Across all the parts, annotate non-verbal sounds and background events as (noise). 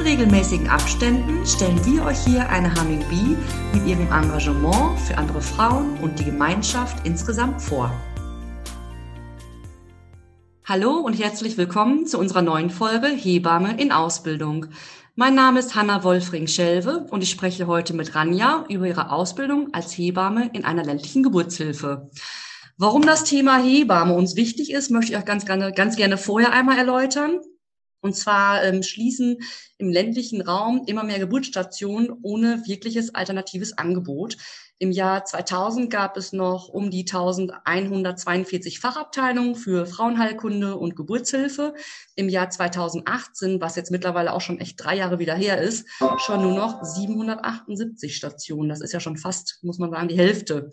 In regelmäßigen Abständen stellen wir euch hier eine Humming Bee mit ihrem Engagement für andere Frauen und die Gemeinschaft insgesamt vor. Hallo und herzlich willkommen zu unserer neuen Folge Hebamme in Ausbildung. Mein Name ist Hanna Wolfring-Schelve und ich spreche heute mit Ranja über ihre Ausbildung als Hebamme in einer ländlichen Geburtshilfe. Warum das Thema Hebamme uns wichtig ist, möchte ich euch ganz gerne, ganz gerne vorher einmal erläutern. Und zwar ähm, schließen im ländlichen Raum immer mehr Geburtsstationen ohne wirkliches alternatives Angebot. Im Jahr 2000 gab es noch um die 1142 Fachabteilungen für Frauenheilkunde und Geburtshilfe. Im Jahr 2018, was jetzt mittlerweile auch schon echt drei Jahre wieder her ist, schon nur noch 778 Stationen. Das ist ja schon fast, muss man sagen, die Hälfte.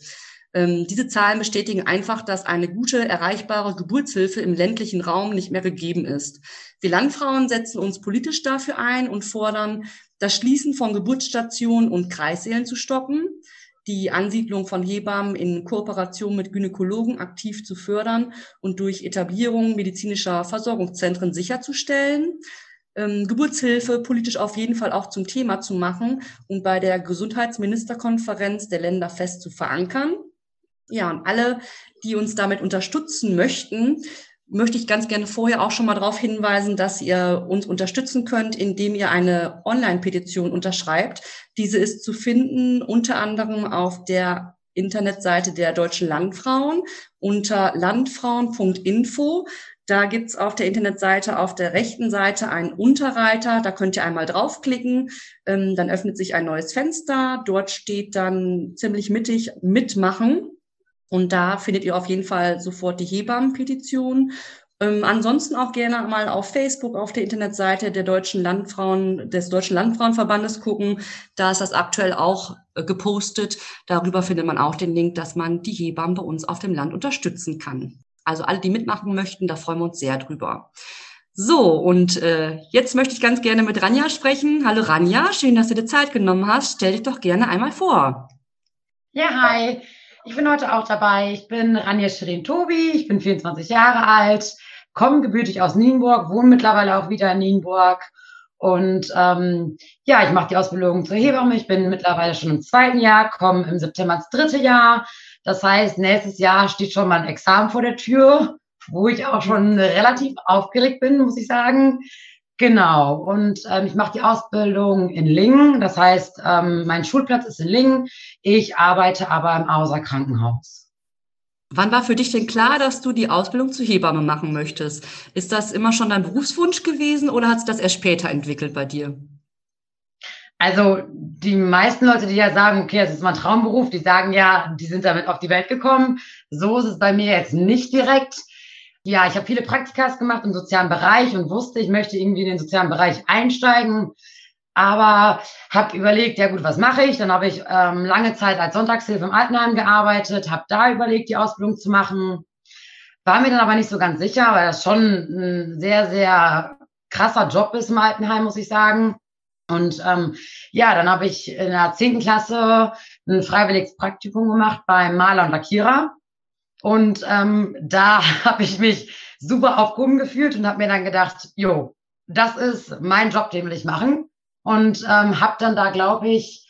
Ähm, diese Zahlen bestätigen einfach, dass eine gute, erreichbare Geburtshilfe im ländlichen Raum nicht mehr gegeben ist. Wir Landfrauen setzen uns politisch dafür ein und fordern, das Schließen von Geburtsstationen und Kreissälen zu stoppen, die Ansiedlung von Hebammen in Kooperation mit Gynäkologen aktiv zu fördern und durch Etablierung medizinischer Versorgungszentren sicherzustellen, ähm, Geburtshilfe politisch auf jeden Fall auch zum Thema zu machen und bei der Gesundheitsministerkonferenz der Länder fest zu verankern. Ja, und alle, die uns damit unterstützen möchten, möchte ich ganz gerne vorher auch schon mal darauf hinweisen, dass ihr uns unterstützen könnt, indem ihr eine Online-Petition unterschreibt. Diese ist zu finden unter anderem auf der Internetseite der Deutschen Landfrauen unter landfrauen.info. Da gibt's auf der Internetseite auf der rechten Seite einen Unterreiter, da könnt ihr einmal draufklicken, ähm, dann öffnet sich ein neues Fenster, dort steht dann ziemlich mittig mitmachen und da findet ihr auf jeden Fall sofort die Hebammenpetition. Ähm, ansonsten auch gerne mal auf Facebook, auf der Internetseite der Deutschen Landfrauen, des Deutschen Landfrauenverbandes gucken. Da ist das aktuell auch äh, gepostet. Darüber findet man auch den Link, dass man die Hebammen bei uns auf dem Land unterstützen kann. Also alle, die mitmachen möchten, da freuen wir uns sehr drüber. So, und äh, jetzt möchte ich ganz gerne mit Ranja sprechen. Hallo Ranja, schön, dass du dir Zeit genommen hast. Stell dich doch gerne einmal vor. Ja, hi. Ich bin heute auch dabei. Ich bin Ranja Shirin-Tobi, ich bin 24 Jahre alt, komme gebürtig aus Nienburg, wohne mittlerweile auch wieder in Nienburg. Und ähm, ja, ich mache die Ausbildung zur Hebamme. Ich bin mittlerweile schon im zweiten Jahr, komme im September ins dritte Jahr. Das heißt, nächstes Jahr steht schon mal ein Examen vor der Tür, wo ich auch schon relativ aufgeregt bin, muss ich sagen. Genau, und ähm, ich mache die Ausbildung in Lingen. Das heißt, ähm, mein Schulplatz ist in Lingen. Ich arbeite aber im Auser Krankenhaus. Wann war für dich denn klar, dass du die Ausbildung zur Hebamme machen möchtest? Ist das immer schon dein Berufswunsch gewesen oder hat sich das erst später entwickelt bei dir? Also die meisten Leute, die ja sagen, okay, das ist mein Traumberuf, die sagen ja, die sind damit auf die Welt gekommen. So ist es bei mir jetzt nicht direkt ja, ich habe viele Praktikas gemacht im sozialen Bereich und wusste, ich möchte irgendwie in den sozialen Bereich einsteigen. Aber habe überlegt, ja gut, was mache ich? Dann habe ich ähm, lange Zeit als Sonntagshilfe im Altenheim gearbeitet, habe da überlegt, die Ausbildung zu machen. War mir dann aber nicht so ganz sicher, weil das schon ein sehr, sehr krasser Job ist im Altenheim, muss ich sagen. Und ähm, ja, dann habe ich in der zehnten Klasse ein freiwilliges Praktikum gemacht beim Maler und Lackierer. Und ähm, da (laughs) habe ich mich super aufgehoben gefühlt und habe mir dann gedacht, jo, das ist mein Job, den will ich machen. Und ähm, habe dann da, glaube ich,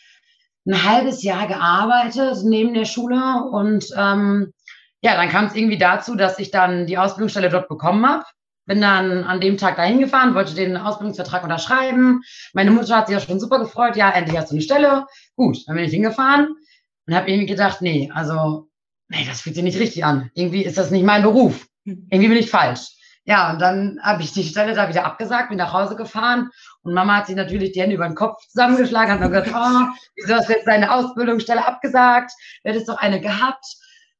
ein halbes Jahr gearbeitet neben der Schule. Und ähm, ja, dann kam es irgendwie dazu, dass ich dann die Ausbildungsstelle dort bekommen habe. Bin dann an dem Tag dahin gefahren, wollte den Ausbildungsvertrag unterschreiben. Meine Mutter hat sich ja schon super gefreut. Ja, endlich hast du eine Stelle. Gut, dann bin ich hingefahren und habe irgendwie gedacht, nee, also nee, das fühlt sich nicht richtig an. Irgendwie ist das nicht mein Beruf. Hm. Irgendwie bin ich falsch. Ja, und dann habe ich die Stelle da wieder abgesagt, bin nach Hause gefahren und Mama hat sich natürlich die Hände über den Kopf zusammengeschlagen, hat mir gesagt, (laughs) oh, wieso hast du jetzt deine Ausbildungsstelle abgesagt? Du hättest doch eine gehabt.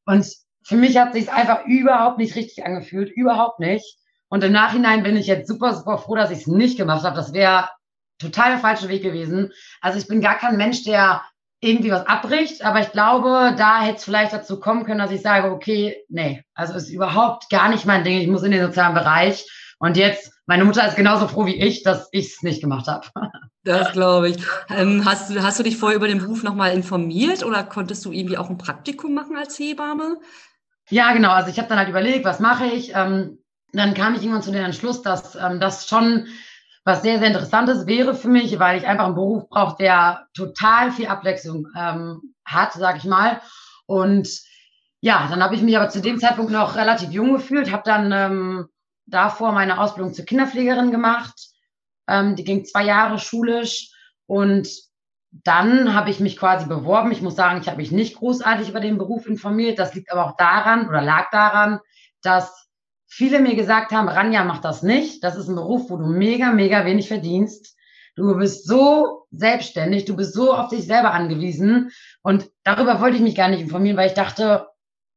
Und für mich hat sich einfach überhaupt nicht richtig angefühlt, überhaupt nicht. Und im Nachhinein bin ich jetzt super, super froh, dass ich es nicht gemacht habe. Das wäre total der falsche Weg gewesen. Also ich bin gar kein Mensch, der irgendwie was abbricht. Aber ich glaube, da hätte es vielleicht dazu kommen können, dass ich sage, okay, nee, also ist überhaupt gar nicht mein Ding. Ich muss in den sozialen Bereich. Und jetzt, meine Mutter ist genauso froh wie ich, dass ich es nicht gemacht habe. (laughs) Das glaube ich. Ähm, hast, hast du dich vorher über den Beruf nochmal informiert oder konntest du irgendwie auch ein Praktikum machen als Hebamme? Ja, genau. Also ich habe dann halt überlegt, was mache ich. Ähm, dann kam ich irgendwann zu dem Entschluss, dass ähm, das schon was sehr, sehr Interessantes wäre für mich, weil ich einfach einen Beruf brauche, der total viel Abwechslung ähm, hat, sag ich mal. Und ja, dann habe ich mich aber zu dem Zeitpunkt noch relativ jung gefühlt, habe dann ähm, davor meine Ausbildung zur Kinderpflegerin gemacht. Ähm, die ging zwei Jahre schulisch und dann habe ich mich quasi beworben. Ich muss sagen, ich habe mich nicht großartig über den Beruf informiert. Das liegt aber auch daran oder lag daran, dass viele mir gesagt haben, Ranja, mach das nicht. Das ist ein Beruf, wo du mega, mega wenig verdienst. Du bist so selbstständig, du bist so auf dich selber angewiesen. Und darüber wollte ich mich gar nicht informieren, weil ich dachte,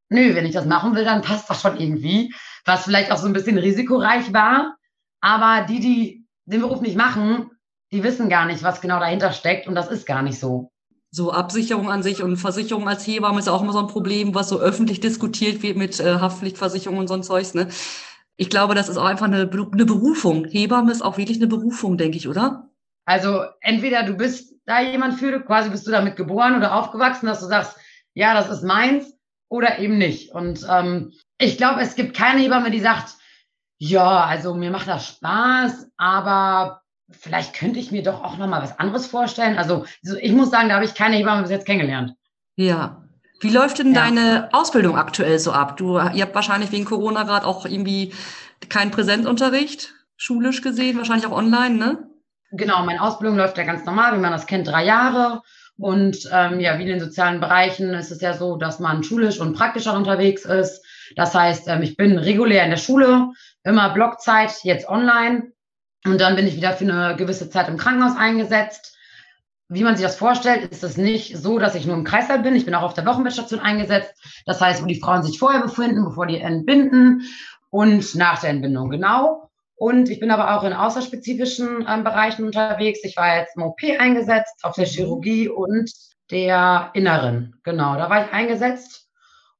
nö, wenn ich das machen will, dann passt das schon irgendwie. Was vielleicht auch so ein bisschen risikoreich war. Aber die, die den Beruf nicht machen, die wissen gar nicht, was genau dahinter steckt. Und das ist gar nicht so. So Absicherung an sich und Versicherung als Hebamme ist auch immer so ein Problem, was so öffentlich diskutiert wird mit äh, Haftpflichtversicherung und so ein Zeugs. Ne? Ich glaube, das ist auch einfach eine, eine Berufung. Hebamme ist auch wirklich eine Berufung, denke ich, oder? Also entweder du bist da jemand für, quasi bist du damit geboren oder aufgewachsen, dass du sagst, ja, das ist meins oder eben nicht. Und ähm, ich glaube, es gibt keine Hebamme, die sagt, ja, also mir macht das Spaß, aber vielleicht könnte ich mir doch auch noch mal was anderes vorstellen. Also ich muss sagen, da habe ich keine Hebamme bis jetzt kennengelernt. Ja. Wie läuft denn ja. deine Ausbildung aktuell so ab? Du, ihr habt wahrscheinlich wegen Corona gerade auch irgendwie keinen Präsenzunterricht, schulisch gesehen, wahrscheinlich auch online, ne? Genau, meine Ausbildung läuft ja ganz normal, wie man das kennt, drei Jahre. Und ähm, ja, wie in den sozialen Bereichen ist es ja so, dass man schulisch und praktisch auch unterwegs ist. Das heißt, ähm, ich bin regulär in der Schule, immer Blockzeit, jetzt online. Und dann bin ich wieder für eine gewisse Zeit im Krankenhaus eingesetzt. Wie man sich das vorstellt, ist es nicht so, dass ich nur im Kreislauf bin. Ich bin auch auf der Wochenbettstation eingesetzt. Das heißt, wo die Frauen sich vorher befinden, bevor die entbinden und nach der Entbindung, genau. Und ich bin aber auch in außerspezifischen ähm, Bereichen unterwegs. Ich war jetzt im OP eingesetzt, auf der Chirurgie und der Inneren. Genau, da war ich eingesetzt.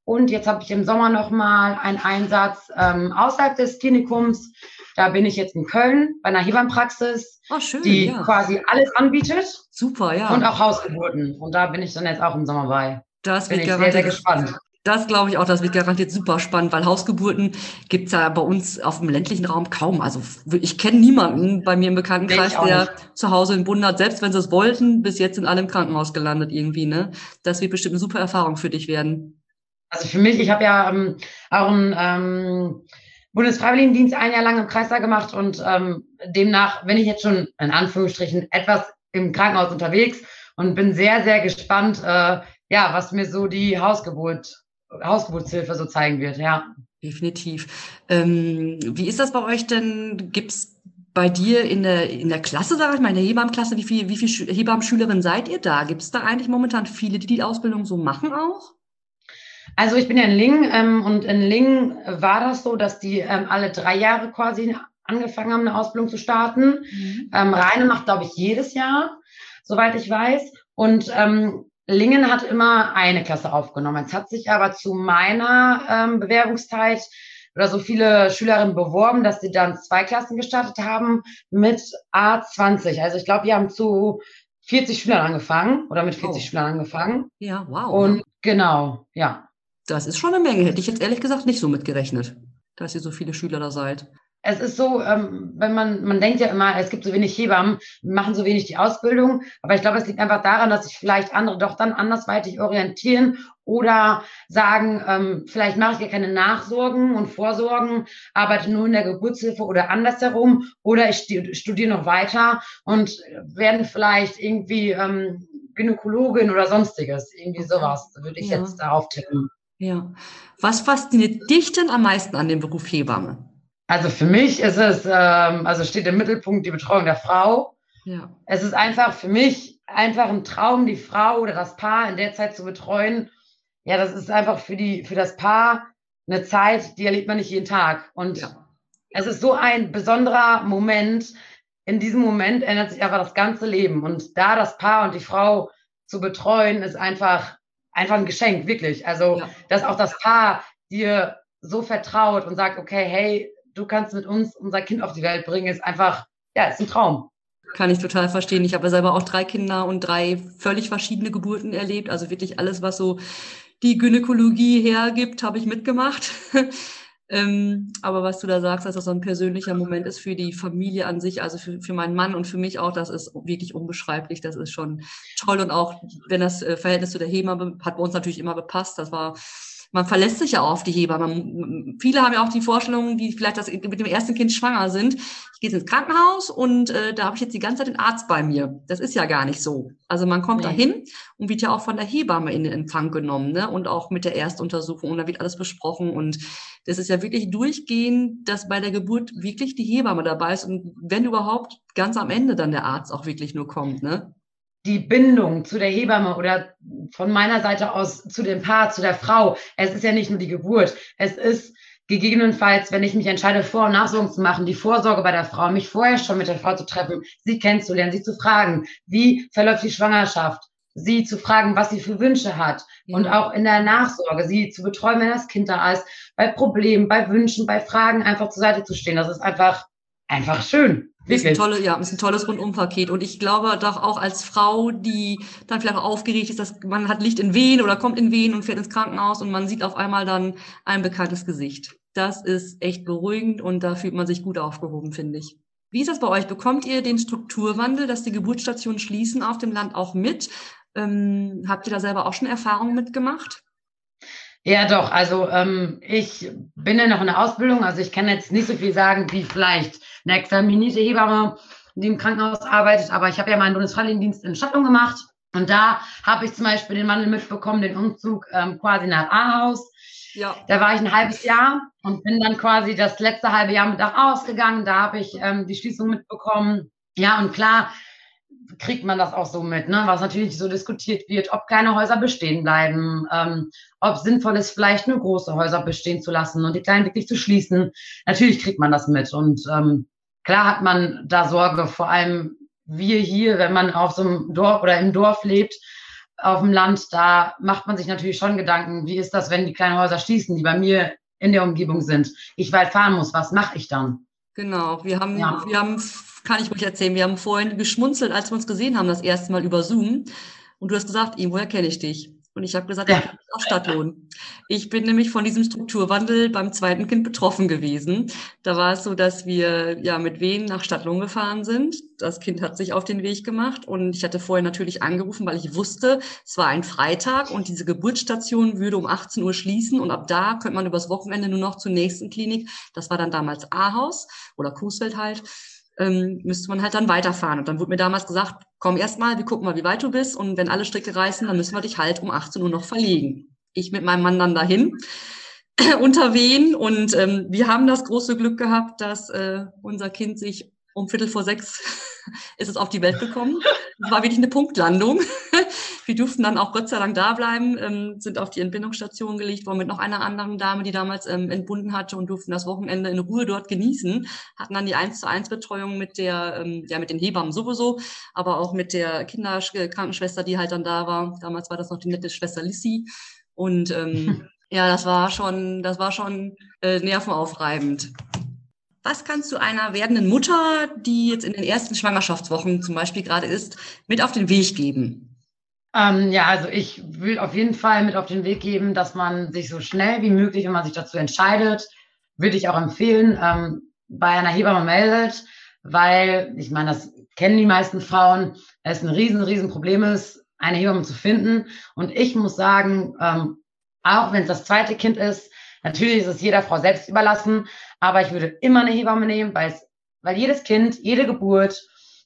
Und jetzt habe ich im Sommer nochmal einen Einsatz ähm, außerhalb des Klinikums. Da bin ich jetzt in Köln bei einer Hebammenpraxis, oh, schön, die ja. quasi alles anbietet. Super, ja. Und auch Hausgeburten. Und da bin ich dann jetzt auch im Sommer bei. Das bin ich sehr, sehr gespannt. Das glaube ich auch, das wird garantiert super spannend, weil Hausgeburten gibt es ja bei uns auf dem ländlichen Raum kaum. Also ich kenne niemanden bei mir im Bekanntenkreis, der zu Hause einen Bund hat, selbst wenn sie es wollten, bis jetzt sind alle im Krankenhaus gelandet irgendwie. Ne? Das wird bestimmt eine super Erfahrung für dich werden. Also für mich, ich habe ja ähm, auch einen ähm, Bundesfreiwilligendienst ein Jahr lang im Kreis da gemacht und ähm, demnach bin ich jetzt schon in Anführungsstrichen etwas im Krankenhaus unterwegs und bin sehr, sehr gespannt, äh, ja, was mir so die Hausgeburt, Hausgeburtshilfe so zeigen wird, ja. Definitiv. Ähm, wie ist das bei euch denn? Gibt's bei dir in der, in der Klasse, sage ich mal, in der Hebammenklasse, wie viel, wie viel Hebammenschülerinnen seid ihr da? Gibt es da eigentlich momentan viele, die die Ausbildung so machen auch? Also ich bin ja in Lingen ähm, und in Lingen war das so, dass die ähm, alle drei Jahre quasi angefangen haben, eine Ausbildung zu starten. Mhm. Ähm, Reine macht, glaube ich, jedes Jahr, soweit ich weiß. Und ähm, Lingen hat immer eine Klasse aufgenommen. Jetzt hat sich aber zu meiner ähm, Bewerbungszeit oder so viele Schülerinnen beworben, dass sie dann zwei Klassen gestartet haben mit A20. Also ich glaube, die haben zu 40 Schülern angefangen oder mit 40 oh. Schülern angefangen. Ja, wow. Und genau, ja. Das ist schon eine Menge. Hätte ich jetzt ehrlich gesagt nicht so mitgerechnet, dass ihr so viele Schüler da seid. Es ist so, ähm, wenn man, man denkt ja immer, es gibt so wenig Hebammen, machen so wenig die Ausbildung. Aber ich glaube, es liegt einfach daran, dass sich vielleicht andere doch dann andersweitig orientieren oder sagen, ähm, vielleicht mache ich ja keine Nachsorgen und Vorsorgen, arbeite nur in der Geburtshilfe oder andersherum oder ich studiere noch weiter und werden vielleicht irgendwie ähm, Gynäkologin oder sonstiges, irgendwie sowas, würde ich ja. jetzt darauf tippen. Ja. Was fasziniert dich denn am meisten an dem Beruf Hebamme? Also für mich ist es, ähm, also steht im Mittelpunkt die Betreuung der Frau. Ja. Es ist einfach für mich einfach ein Traum, die Frau oder das Paar in der Zeit zu betreuen. Ja, das ist einfach für die, für das Paar eine Zeit, die erlebt man nicht jeden Tag. Und ja. es ist so ein besonderer Moment. In diesem Moment ändert sich einfach das ganze Leben. Und da das Paar und die Frau zu betreuen, ist einfach, einfach ein Geschenk, wirklich. Also, ja. dass auch das Paar dir so vertraut und sagt, okay, hey, du kannst mit uns unser Kind auf die Welt bringen, ist einfach, ja, ist ein Traum. Kann ich total verstehen. Ich habe selber auch drei Kinder und drei völlig verschiedene Geburten erlebt. Also wirklich alles, was so die Gynäkologie hergibt, habe ich mitgemacht. (laughs) ähm, aber was du da sagst, dass das so ein persönlicher Moment ist für die Familie an sich, also für, für meinen Mann und für mich auch, das ist wirklich unbeschreiblich. Das ist schon toll. Und auch wenn das äh, Verhältnis zu der Hebamme hat bei uns natürlich immer gepasst. Das war man verlässt sich ja auch auf die Hebamme. Viele haben ja auch die Vorstellung, die vielleicht das mit dem ersten Kind schwanger sind. Ich gehe ins Krankenhaus und äh, da habe ich jetzt die ganze Zeit den Arzt bei mir. Das ist ja gar nicht so. Also man kommt nee. dahin und wird ja auch von der Hebamme in den Empfang genommen, ne? Und auch mit der Erstuntersuchung und da wird alles besprochen und das ist ja wirklich durchgehend, dass bei der Geburt wirklich die Hebamme dabei ist und wenn überhaupt ganz am Ende dann der Arzt auch wirklich nur kommt, ne? Die Bindung zu der Hebamme oder von meiner Seite aus zu dem Paar, zu der Frau. Es ist ja nicht nur die Geburt. Es ist gegebenenfalls, wenn ich mich entscheide, Vor- und Nachsorgen zu machen, die Vorsorge bei der Frau, mich vorher schon mit der Frau zu treffen, sie kennenzulernen, sie zu fragen, wie verläuft die Schwangerschaft, sie zu fragen, was sie für Wünsche hat ja. und auch in der Nachsorge, sie zu betreuen, wenn das Kind da ist, bei Problemen, bei Wünschen, bei Fragen einfach zur Seite zu stehen. Das ist einfach, einfach schön. Ist ein, tolle, ja, ist ein tolles Rundumpaket. Und ich glaube doch auch als Frau, die dann vielleicht auch aufgeregt ist, dass man hat Licht in Wehen oder kommt in Wehen und fährt ins Krankenhaus und man sieht auf einmal dann ein bekanntes Gesicht. Das ist echt beruhigend und da fühlt man sich gut aufgehoben, finde ich. Wie ist das bei euch? Bekommt ihr den Strukturwandel, dass die Geburtsstationen schließen auf dem Land auch mit? Ähm, habt ihr da selber auch schon Erfahrungen mitgemacht? Ja, doch. Also ähm, ich bin ja noch in der Ausbildung, also ich kann jetzt nicht so viel sagen wie vielleicht eine examinierte Hebamme, die im Krankenhaus arbeitet, aber ich habe ja meinen Bundesfreiwilligendienst in Stattung gemacht und da habe ich zum Beispiel den Wandel mitbekommen, den Umzug ähm, quasi nach Ahaus. Ja. Da war ich ein halbes Jahr und bin dann quasi das letzte halbe Jahr mit nach Ahaus gegangen. Da habe ich ähm, die Schließung mitbekommen. Ja, und klar, kriegt man das auch so mit, ne? was natürlich so diskutiert wird, ob kleine Häuser bestehen bleiben, ähm, ob sinnvoll ist, vielleicht nur große Häuser bestehen zu lassen und die kleinen wirklich zu schließen. Natürlich kriegt man das mit und ähm, klar hat man da Sorge, vor allem wir hier, wenn man auf so einem Dorf oder im Dorf lebt, auf dem Land, da macht man sich natürlich schon Gedanken, wie ist das, wenn die kleinen Häuser schließen, die bei mir in der Umgebung sind, ich weit fahren muss, was mache ich dann? Genau, wir haben, ja. wir haben kann ich ruhig erzählen. Wir haben vorhin geschmunzelt, als wir uns gesehen haben, das erste Mal über Zoom. Und du hast gesagt, woher kenne ich dich? Und ich habe gesagt, ja. ich bin aus Stadtlohn. Ich bin nämlich von diesem Strukturwandel beim zweiten Kind betroffen gewesen. Da war es so, dass wir ja mit Wehen nach Stadtlohn gefahren sind. Das Kind hat sich auf den Weg gemacht und ich hatte vorher natürlich angerufen, weil ich wusste, es war ein Freitag und diese Geburtsstation würde um 18 Uhr schließen und ab da könnte man übers Wochenende nur noch zur nächsten Klinik. Das war dann damals Ahaus oder Coesfeld halt ähm, müsste man halt dann weiterfahren. Und dann wurde mir damals gesagt, komm erst mal, wir gucken mal, wie weit du bist. Und wenn alle Stricke reißen, dann müssen wir dich halt um 18 Uhr noch verlegen. Ich mit meinem Mann dann dahin (clears throat) unter Wehen. Und ähm, wir haben das große Glück gehabt, dass äh, unser Kind sich um Viertel vor sechs (laughs) ist es auf die Welt gekommen. Es war wirklich eine Punktlandung. (laughs) Wir durften dann auch Gott sei Dank da bleiben, ähm, sind auf die Entbindungsstation gelegt worden mit noch einer anderen Dame, die damals ähm, entbunden hatte und durften das Wochenende in Ruhe dort genießen. Hatten dann die 1 zu 1 Betreuung mit der, ähm, ja, mit den Hebammen sowieso, aber auch mit der Kinderkrankenschwester, die halt dann da war. Damals war das noch die nette Schwester Lissy. Und ähm, (laughs) ja, das war schon, das war schon äh, nervenaufreibend. Was kannst du einer werdenden Mutter, die jetzt in den ersten Schwangerschaftswochen zum Beispiel gerade ist, mit auf den Weg geben? Ähm, ja, also ich will auf jeden Fall mit auf den Weg geben, dass man sich so schnell wie möglich, wenn man sich dazu entscheidet, würde ich auch empfehlen, ähm, bei einer Hebamme meldet, weil ich meine, das kennen die meisten Frauen, es ein riesen, riesen Problem ist, eine Hebamme zu finden. Und ich muss sagen, ähm, auch wenn es das zweite Kind ist, natürlich ist es jeder Frau selbst überlassen, aber ich würde immer eine Hebamme nehmen, weil es, weil jedes Kind, jede Geburt,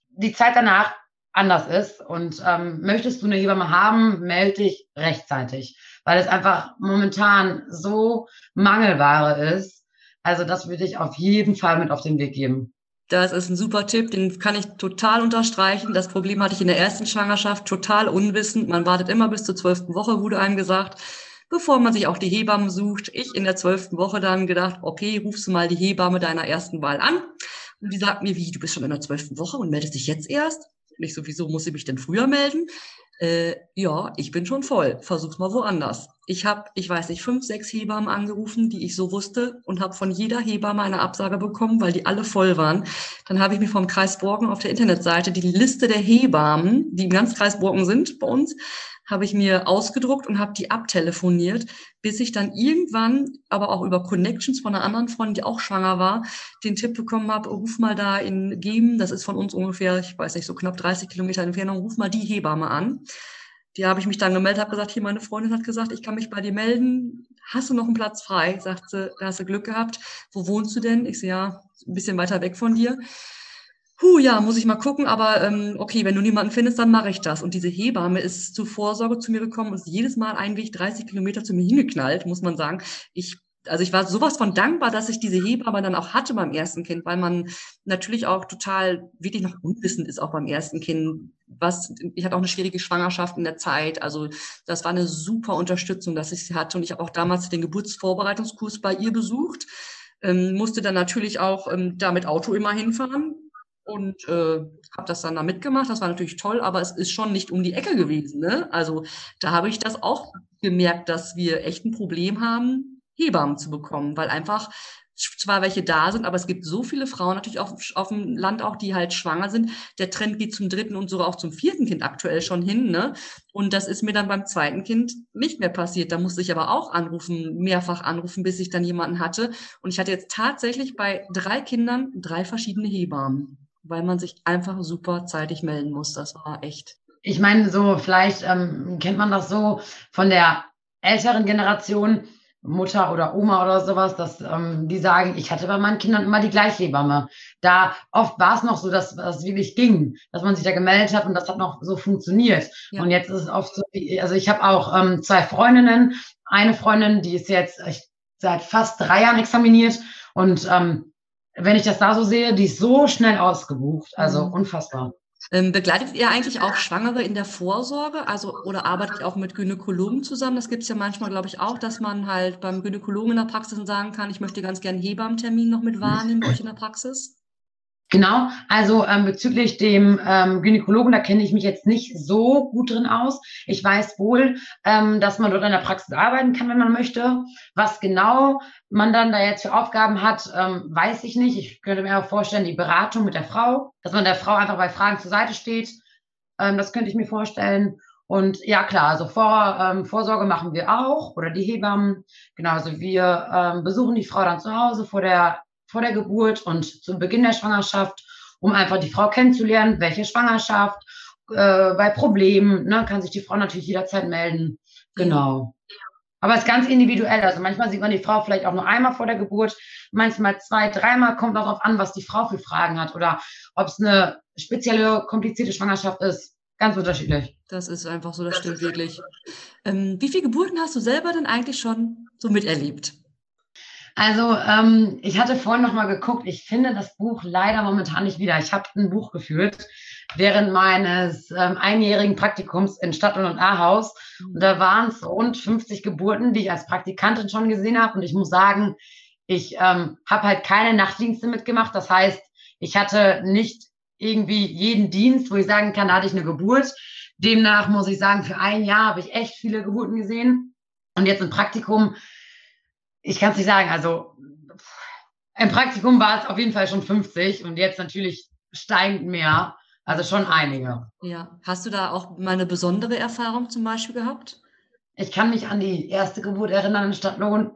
die Zeit danach anders ist. Und ähm, möchtest du eine Hebamme haben, melde dich rechtzeitig, weil es einfach momentan so Mangelware ist. Also das würde ich auf jeden Fall mit auf den Weg geben. Das ist ein super Tipp, den kann ich total unterstreichen. Das Problem hatte ich in der ersten Schwangerschaft, total unwissend. Man wartet immer bis zur zwölften Woche, wurde einem gesagt bevor man sich auch die Hebamme sucht. Ich in der zwölften Woche dann gedacht, okay, rufst du mal die Hebamme deiner ersten Wahl an. Und die sagt mir, wie, du bist schon in der zwölften Woche und meldest dich jetzt erst? Nicht so, wieso muss ich mich denn früher melden? Äh, ja, ich bin schon voll. Versuch's mal woanders. Ich habe, ich weiß nicht, fünf, sechs Hebammen angerufen, die ich so wusste und habe von jeder Hebamme eine Absage bekommen, weil die alle voll waren. Dann habe ich mir vom Kreis Borken auf der Internetseite die Liste der Hebammen, die im ganzen Kreis Borken sind bei uns, habe ich mir ausgedruckt und habe die abtelefoniert, bis ich dann irgendwann, aber auch über Connections von einer anderen Freundin, die auch schwanger war, den Tipp bekommen habe, ruf mal da in Geben, das ist von uns ungefähr, ich weiß nicht, so knapp 30 Kilometer Entfernung, ruf mal die Hebamme an. Die habe ich mich dann gemeldet, habe gesagt, hier, meine Freundin hat gesagt, ich kann mich bei dir melden. Hast du noch einen Platz frei? Sagt sie, da hast du Glück gehabt. Wo wohnst du denn? Ich sehe, ja, ein bisschen weiter weg von dir. Huh, ja, muss ich mal gucken, aber ähm, okay, wenn du niemanden findest, dann mache ich das. Und diese Hebamme ist zur Vorsorge zu mir gekommen und ist jedes Mal ein Weg 30 Kilometer zu mir hingeknallt, muss man sagen. Ich also ich war sowas von dankbar, dass ich diese Hebamme dann auch hatte beim ersten Kind, weil man natürlich auch total wirklich noch unwissend ist, auch beim ersten Kind. Was, ich hatte auch eine schwierige Schwangerschaft in der Zeit. Also das war eine super Unterstützung, dass ich sie hatte. Und ich habe auch damals den Geburtsvorbereitungskurs bei ihr besucht. Ähm, musste dann natürlich auch ähm, da mit Auto immer hinfahren und äh, habe das dann da mitgemacht. Das war natürlich toll, aber es ist schon nicht um die Ecke gewesen. Ne? Also da habe ich das auch gemerkt, dass wir echt ein Problem haben, Hebammen zu bekommen, weil einfach zwar welche da sind, aber es gibt so viele Frauen natürlich auf, auf dem Land auch, die halt schwanger sind. Der Trend geht zum dritten und sogar auch zum vierten Kind aktuell schon hin. Ne? Und das ist mir dann beim zweiten Kind nicht mehr passiert. Da musste ich aber auch anrufen, mehrfach anrufen, bis ich dann jemanden hatte. Und ich hatte jetzt tatsächlich bei drei Kindern drei verschiedene Hebammen weil man sich einfach super zeitig melden muss. Das war echt. Ich meine, so vielleicht ähm, kennt man das so von der älteren Generation, Mutter oder Oma oder sowas, dass ähm, die sagen, ich hatte bei meinen Kindern immer die gleiche Hebamme. Da oft war es noch so, dass das wirklich ging, dass man sich da gemeldet hat und das hat noch so funktioniert. Ja. Und jetzt ist es oft so, also ich habe auch ähm, zwei Freundinnen. Eine Freundin, die ist jetzt ich, seit fast drei Jahren examiniert und ähm, wenn ich das da so sehe, die ist so schnell ausgebucht. Also mhm. unfassbar. Ähm, begleitet ihr eigentlich auch Schwangere in der Vorsorge? Also, oder arbeitet ihr auch mit Gynäkologen zusammen? Das gibt es ja manchmal, glaube ich, auch, dass man halt beim Gynäkologen in der Praxis sagen kann, ich möchte ganz gerne Hebammentermin noch mit wahrnehmen bei euch in der Praxis. Genau, also ähm, bezüglich dem ähm, Gynäkologen, da kenne ich mich jetzt nicht so gut drin aus. Ich weiß wohl, ähm, dass man dort in der Praxis arbeiten kann, wenn man möchte. Was genau man dann da jetzt für Aufgaben hat, ähm, weiß ich nicht. Ich könnte mir auch vorstellen, die Beratung mit der Frau, dass man der Frau einfach bei Fragen zur Seite steht. Ähm, das könnte ich mir vorstellen. Und ja, klar, also Vor, ähm, Vorsorge machen wir auch oder die Hebammen. Genau, also wir ähm, besuchen die Frau dann zu Hause vor der vor der Geburt und zu Beginn der Schwangerschaft, um einfach die Frau kennenzulernen, welche Schwangerschaft, äh, bei Problemen, ne, kann sich die Frau natürlich jederzeit melden. Genau. Aber es ist ganz individuell. Also manchmal sieht man die Frau vielleicht auch nur einmal vor der Geburt, manchmal zwei, dreimal, kommt auch darauf an, was die Frau für Fragen hat oder ob es eine spezielle, komplizierte Schwangerschaft ist. Ganz unterschiedlich. Das ist einfach so, das stimmt wirklich. Ähm, wie viele Geburten hast du selber denn eigentlich schon so miterlebt? Also ähm, ich hatte vorhin noch mal geguckt. Ich finde das Buch leider momentan nicht wieder. Ich habe ein Buch geführt während meines ähm, einjährigen Praktikums in Stadt- und A-Haus. Und da waren es rund 50 Geburten, die ich als Praktikantin schon gesehen habe. Und ich muss sagen, ich ähm, habe halt keine Nachtdienste mitgemacht. Das heißt, ich hatte nicht irgendwie jeden Dienst, wo ich sagen kann, da hatte ich eine Geburt. Demnach muss ich sagen, für ein Jahr habe ich echt viele Geburten gesehen. Und jetzt im Praktikum ich kann es nicht sagen. Also im Praktikum war es auf jeden Fall schon 50 und jetzt natürlich steigend mehr. Also schon einige. Ja. Hast du da auch mal eine besondere Erfahrung zum Beispiel gehabt? Ich kann mich an die erste Geburt erinnern in Stadtlohn.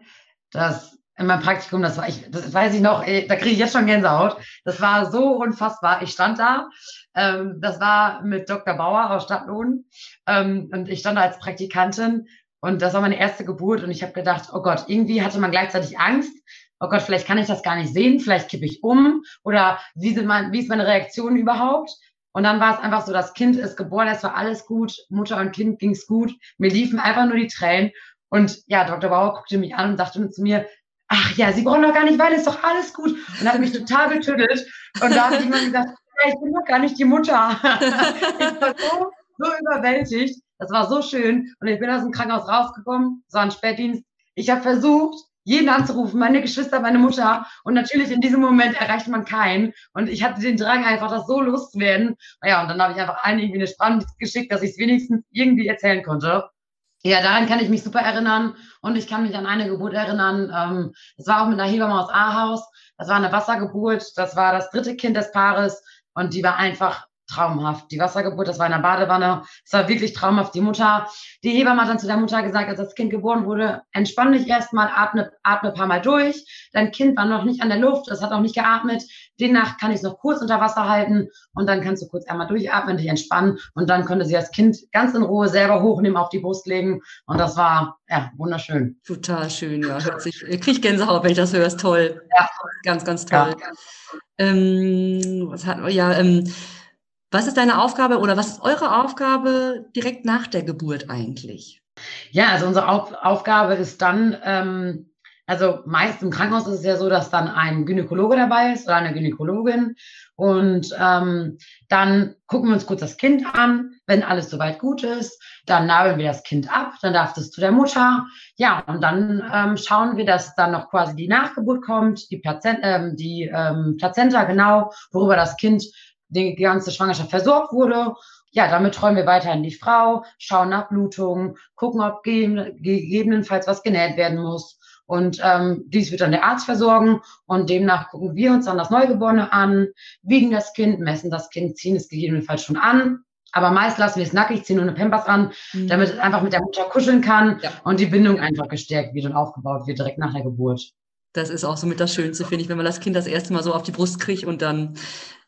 Das in meinem Praktikum, das war ich, das weiß ich noch, da kriege ich jetzt schon Gänsehaut. Das war so unfassbar. Ich stand da, ähm, das war mit Dr. Bauer aus Stadtlohn ähm, und ich stand da als Praktikantin und das war meine erste Geburt und ich habe gedacht, oh Gott, irgendwie hatte man gleichzeitig Angst. Oh Gott, vielleicht kann ich das gar nicht sehen, vielleicht kippe ich um oder wie, sind mein, wie ist meine Reaktion überhaupt? Und dann war es einfach so, das Kind ist geboren, es war alles gut, Mutter und Kind ging's gut, mir liefen einfach nur die Tränen. Und ja, Dr. Bauer guckte mich an und sagte zu mir, ach ja, Sie brauchen doch gar nicht weinen, ist doch alles gut. Und hat mich total getüttelt. Und da habe ich gesagt, ja, ich bin doch gar nicht die Mutter. (laughs) ich war so, so überwältigt. Das war so schön. Und ich bin aus dem Krankenhaus rausgekommen, es war ein Spätdienst. Ich habe versucht, jeden anzurufen, meine Geschwister, meine Mutter. Und natürlich in diesem Moment erreicht man keinen. Und ich hatte den Drang einfach, das so loszuwerden. Ja, und dann habe ich einfach allen irgendwie eine Sprache geschickt, dass ich es wenigstens irgendwie erzählen konnte. Ja, daran kann ich mich super erinnern. Und ich kann mich an eine Geburt erinnern. Ähm, das war auch mit einer Hebamme aus Ahaus. Das war eine Wassergeburt. Das war das dritte Kind des Paares. Und die war einfach traumhaft. Die Wassergeburt, das war in der Badewanne. Es war wirklich traumhaft. Die Mutter, die Hebamme hat dann zu der Mutter gesagt, als das Kind geboren wurde, entspann dich erstmal, atme, atme ein paar Mal durch. Dein Kind war noch nicht an der Luft, es hat auch nicht geatmet. Demnach kann ich es noch kurz unter Wasser halten und dann kannst du kurz einmal durchatmen, dich entspannen und dann konnte sie das Kind ganz in Ruhe selber hochnehmen, auf die Brust legen und das war, ja, wunderschön. Total schön, ja. Hört sich, krieg Gänsehaut, wenn ich das höre, ist toll. Ja. Ganz, ganz toll. Ja. Ähm, was hat, ja, ähm, was ist deine Aufgabe oder was ist eure Aufgabe direkt nach der Geburt eigentlich? Ja, also unsere Auf Aufgabe ist dann, ähm, also meist im Krankenhaus ist es ja so, dass dann ein Gynäkologe dabei ist oder eine Gynäkologin und ähm, dann gucken wir uns kurz das Kind an. Wenn alles soweit gut ist, dann nabeln wir das Kind ab, dann darf es zu der Mutter. Ja, und dann ähm, schauen wir, dass dann noch quasi die Nachgeburt kommt, die, Plazent ähm, die ähm, Plazenta genau, worüber das Kind die ganze Schwangerschaft versorgt wurde. Ja, damit treuen wir weiterhin die Frau, schauen nach Blutungen, gucken, ob gegebenenfalls was genäht werden muss. Und ähm, dies wird dann der Arzt versorgen und demnach gucken wir uns dann das Neugeborene an, wiegen das Kind, messen das Kind, ziehen es gegebenenfalls schon an. Aber meist lassen wir es nackig, ziehen nur eine Pampers an, mhm. damit es einfach mit der Mutter kuscheln kann ja. und die Bindung einfach gestärkt wird und aufgebaut wird direkt nach der Geburt. Das ist auch so mit das Schönste, finde ich, wenn man das Kind das erste Mal so auf die Brust kriegt und dann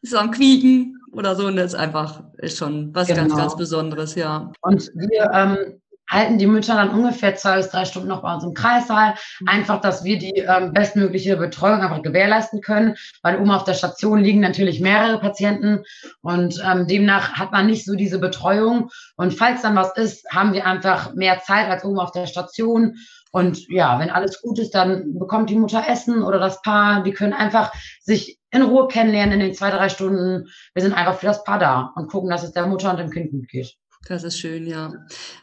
ist am Quieken oder so. Und das ist einfach ist schon was genau. ganz, ganz Besonderes, ja. Und wir ähm, halten die Mütter dann ungefähr zwei bis drei Stunden noch bei uns im Kreissaal. Mhm. Einfach, dass wir die ähm, bestmögliche Betreuung einfach gewährleisten können, weil oben auf der Station liegen natürlich mehrere Patienten und ähm, demnach hat man nicht so diese Betreuung. Und falls dann was ist, haben wir einfach mehr Zeit als oben auf der Station und ja, wenn alles gut ist, dann bekommt die Mutter Essen oder das Paar. Die können einfach sich in Ruhe kennenlernen in den zwei, drei Stunden. Wir sind einfach für das Paar da und gucken, dass es der Mutter und dem Kind gut geht. Das ist schön, ja.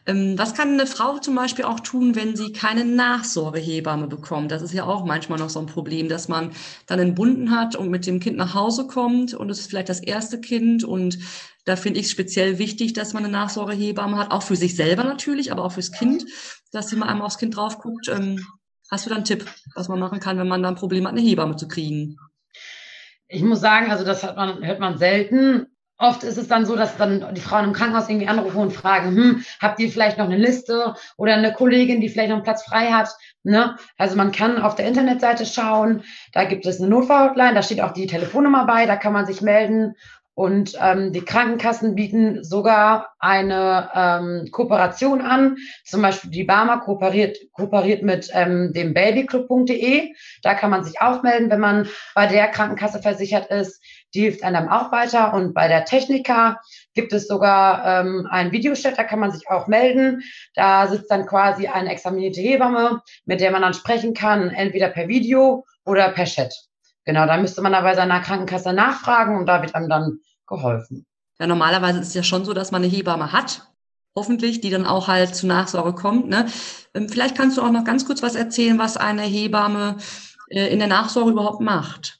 Ähm, was kann eine Frau zum Beispiel auch tun, wenn sie keine Nachsorgehebamme bekommt? Das ist ja auch manchmal noch so ein Problem, dass man dann einen Bunden hat und mit dem Kind nach Hause kommt und es ist vielleicht das erste Kind und da finde ich es speziell wichtig, dass man eine Nachsorgehebamme hat, auch für sich selber natürlich, aber auch fürs Kind, dass sie mal einmal aufs Kind drauf guckt. Ähm, hast du da einen Tipp, was man machen kann, wenn man dann ein Problem hat, eine Hebamme zu kriegen? Ich muss sagen, also das man, hört man selten. Oft ist es dann so, dass dann die Frauen im Krankenhaus irgendwie anrufen und fragen, hm, habt ihr vielleicht noch eine Liste oder eine Kollegin, die vielleicht noch einen Platz frei hat? Ne? Also man kann auf der Internetseite schauen, da gibt es eine Notfallhotline, da steht auch die Telefonnummer bei, da kann man sich melden und ähm, die Krankenkassen bieten sogar eine ähm, Kooperation an. Zum Beispiel die Barmer kooperiert, kooperiert mit ähm, dem babyclub.de. Da kann man sich auch melden, wenn man bei der Krankenkasse versichert ist. Die hilft einem auch weiter. Und bei der Techniker gibt es sogar ähm, einen Videochat, da kann man sich auch melden. Da sitzt dann quasi eine examinierte Hebamme, mit der man dann sprechen kann, entweder per Video oder per Chat. Genau, da müsste man aber bei seiner Krankenkasse nachfragen und da wird einem dann geholfen. Ja, normalerweise ist es ja schon so, dass man eine Hebamme hat, hoffentlich, die dann auch halt zur Nachsorge kommt. Ne? Ähm, vielleicht kannst du auch noch ganz kurz was erzählen, was eine Hebamme äh, in der Nachsorge überhaupt macht.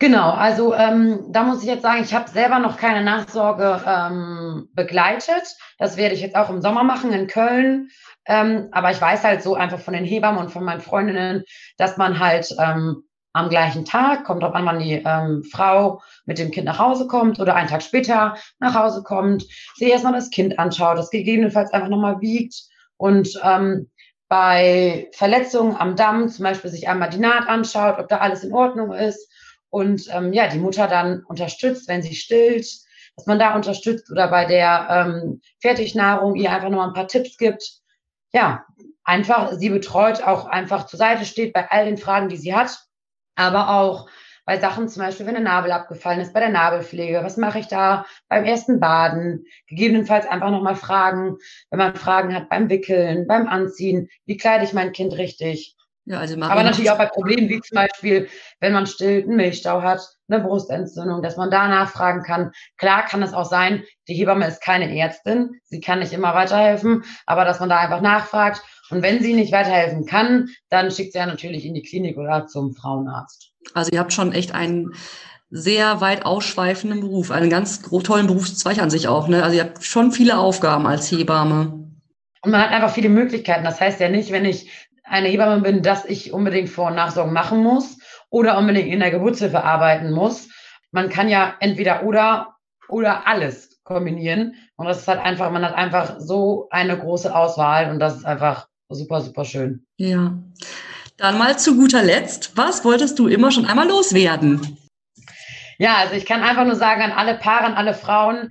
Genau, also ähm, da muss ich jetzt sagen, ich habe selber noch keine Nachsorge ähm, begleitet. Das werde ich jetzt auch im Sommer machen in Köln. Ähm, aber ich weiß halt so einfach von den Hebammen und von meinen Freundinnen, dass man halt ähm, am gleichen Tag, kommt drauf an, wann die ähm, Frau mit dem Kind nach Hause kommt oder einen Tag später nach Hause kommt, sie erstmal das Kind anschaut, das gegebenenfalls einfach nochmal wiegt und ähm, bei Verletzungen am Damm zum Beispiel sich einmal die Naht anschaut, ob da alles in Ordnung ist und ähm, ja, die Mutter dann unterstützt, wenn sie stillt, dass man da unterstützt oder bei der ähm, Fertignahrung ihr einfach nochmal ein paar Tipps gibt. Ja, einfach sie betreut, auch einfach zur Seite steht bei all den Fragen, die sie hat aber auch bei Sachen zum Beispiel, wenn der Nabel abgefallen ist, bei der Nabelpflege, was mache ich da beim ersten Baden? Gegebenenfalls einfach nochmal fragen, wenn man Fragen hat beim Wickeln, beim Anziehen, wie kleide ich mein Kind richtig? Ja, also Aber natürlich auch bei Problemen wie zum Beispiel, wenn man stillt, einen Milchstau hat, eine Brustentzündung, dass man da nachfragen kann. Klar kann es auch sein, die Hebamme ist keine Ärztin, sie kann nicht immer weiterhelfen, aber dass man da einfach nachfragt. Und wenn sie nicht weiterhelfen kann, dann schickt sie ja natürlich in die Klinik oder zum Frauenarzt. Also ihr habt schon echt einen sehr weit ausschweifenden Beruf, einen ganz tollen Berufszweig an sich auch. Ne? Also ihr habt schon viele Aufgaben als Hebamme. Und man hat einfach viele Möglichkeiten. Das heißt ja nicht, wenn ich eine Hebamme bin, dass ich unbedingt Vor- und Nachsorgen machen muss oder unbedingt in der Geburtshilfe arbeiten muss. Man kann ja entweder oder oder alles kombinieren. Und das ist halt einfach, man hat einfach so eine große Auswahl und das ist einfach super, super schön. Ja. Dann mal zu guter Letzt, was wolltest du immer schon einmal loswerden? Ja, also ich kann einfach nur sagen an alle Paare, an alle Frauen,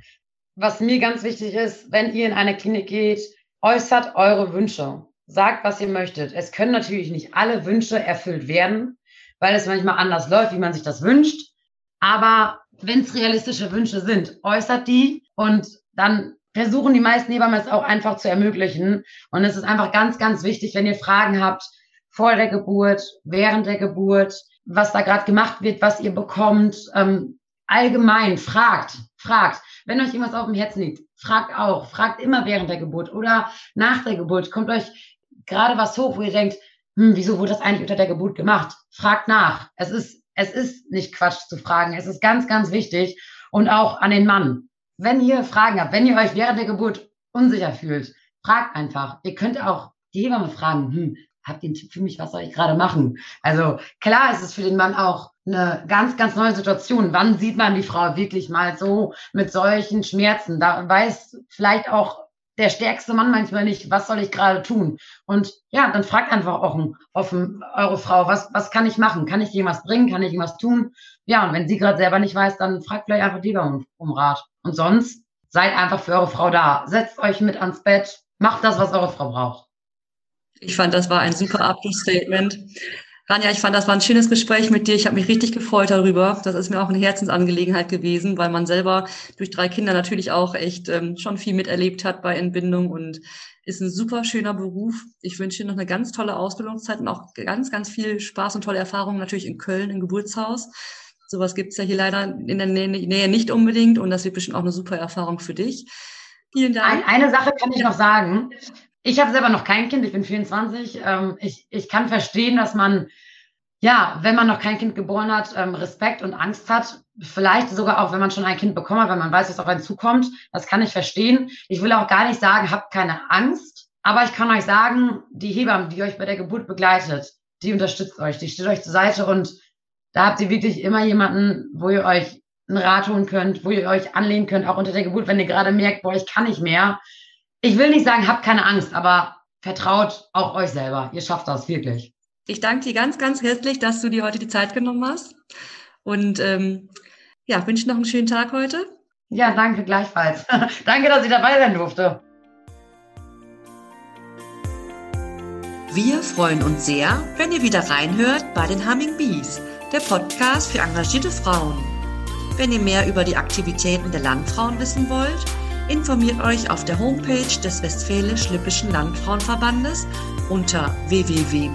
was mir ganz wichtig ist, wenn ihr in eine Klinik geht, äußert eure Wünsche. Sagt, was ihr möchtet. Es können natürlich nicht alle Wünsche erfüllt werden, weil es manchmal anders läuft, wie man sich das wünscht. Aber wenn es realistische Wünsche sind, äußert die und dann versuchen die meisten Hebammen es auch einfach zu ermöglichen. Und es ist einfach ganz, ganz wichtig, wenn ihr Fragen habt vor der Geburt, während der Geburt, was da gerade gemacht wird, was ihr bekommt, ähm, allgemein fragt, fragt. Wenn euch irgendwas auf dem Herzen liegt, fragt auch, fragt immer während der Geburt oder nach der Geburt. Kommt euch gerade was hoch, wo ihr denkt, hm, wieso wurde das eigentlich unter der Geburt gemacht? Fragt nach. Es ist, es ist nicht Quatsch zu fragen. Es ist ganz, ganz wichtig. Und auch an den Mann. Wenn ihr Fragen habt, wenn ihr euch während der Geburt unsicher fühlt, fragt einfach. Ihr könnt auch die Hebamme fragen, hm, habt ihr einen Tipp für mich, was soll ich gerade machen? Also klar ist es für den Mann auch eine ganz, ganz neue Situation. Wann sieht man die Frau wirklich mal so mit solchen Schmerzen? Da weiß vielleicht auch der stärkste Mann manchmal nicht, was soll ich gerade tun? Und ja, dann fragt einfach offen, offen eure Frau, was, was kann ich machen? Kann ich irgendwas bringen? Kann ich irgendwas tun? Ja, und wenn sie gerade selber nicht weiß, dann fragt vielleicht einfach lieber um, um Rat. Und sonst seid einfach für eure Frau da. Setzt euch mit ans Bett, macht das, was eure Frau braucht. Ich fand, das war ein super Abschlussstatement. Ranja, ich fand, das war ein schönes Gespräch mit dir. Ich habe mich richtig gefreut darüber. Das ist mir auch eine Herzensangelegenheit gewesen, weil man selber durch drei Kinder natürlich auch echt ähm, schon viel miterlebt hat bei Entbindung und ist ein super schöner Beruf. Ich wünsche dir noch eine ganz tolle Ausbildungszeit und auch ganz, ganz viel Spaß und tolle Erfahrungen natürlich in Köln im Geburtshaus. Sowas gibt's ja hier leider in der Nähe nicht unbedingt und das wird bestimmt auch eine super Erfahrung für dich. Vielen Dank. Eine Sache kann ich noch sagen. Ich habe selber noch kein Kind, ich bin 24. Ähm, ich, ich kann verstehen, dass man, ja, wenn man noch kein Kind geboren hat, ähm, Respekt und Angst hat. Vielleicht sogar auch, wenn man schon ein Kind bekommen hat, weil man weiß, was auf einen zukommt. Das kann ich verstehen. Ich will auch gar nicht sagen, habt keine Angst. Aber ich kann euch sagen, die Hebamme, die euch bei der Geburt begleitet, die unterstützt euch, die steht euch zur Seite und da habt ihr wirklich immer jemanden, wo ihr euch einen Rat holen könnt, wo ihr euch anlehnen könnt, auch unter der Geburt, wenn ihr gerade merkt, boah, ich kann nicht mehr ich will nicht sagen, habt keine Angst, aber vertraut auch euch selber. Ihr schafft das wirklich. Ich danke dir ganz, ganz herzlich, dass du dir heute die Zeit genommen hast. Und ähm, ja, wünsche noch einen schönen Tag heute. Ja, danke gleichfalls. (laughs) danke, dass ich dabei sein durfte. Wir freuen uns sehr, wenn ihr wieder reinhört bei den Humming Bees, der Podcast für engagierte Frauen. Wenn ihr mehr über die Aktivitäten der Landfrauen wissen wollt, informiert euch auf der Homepage des Westfälisch-Lippischen Landfrauenverbandes unter www.wllv.de.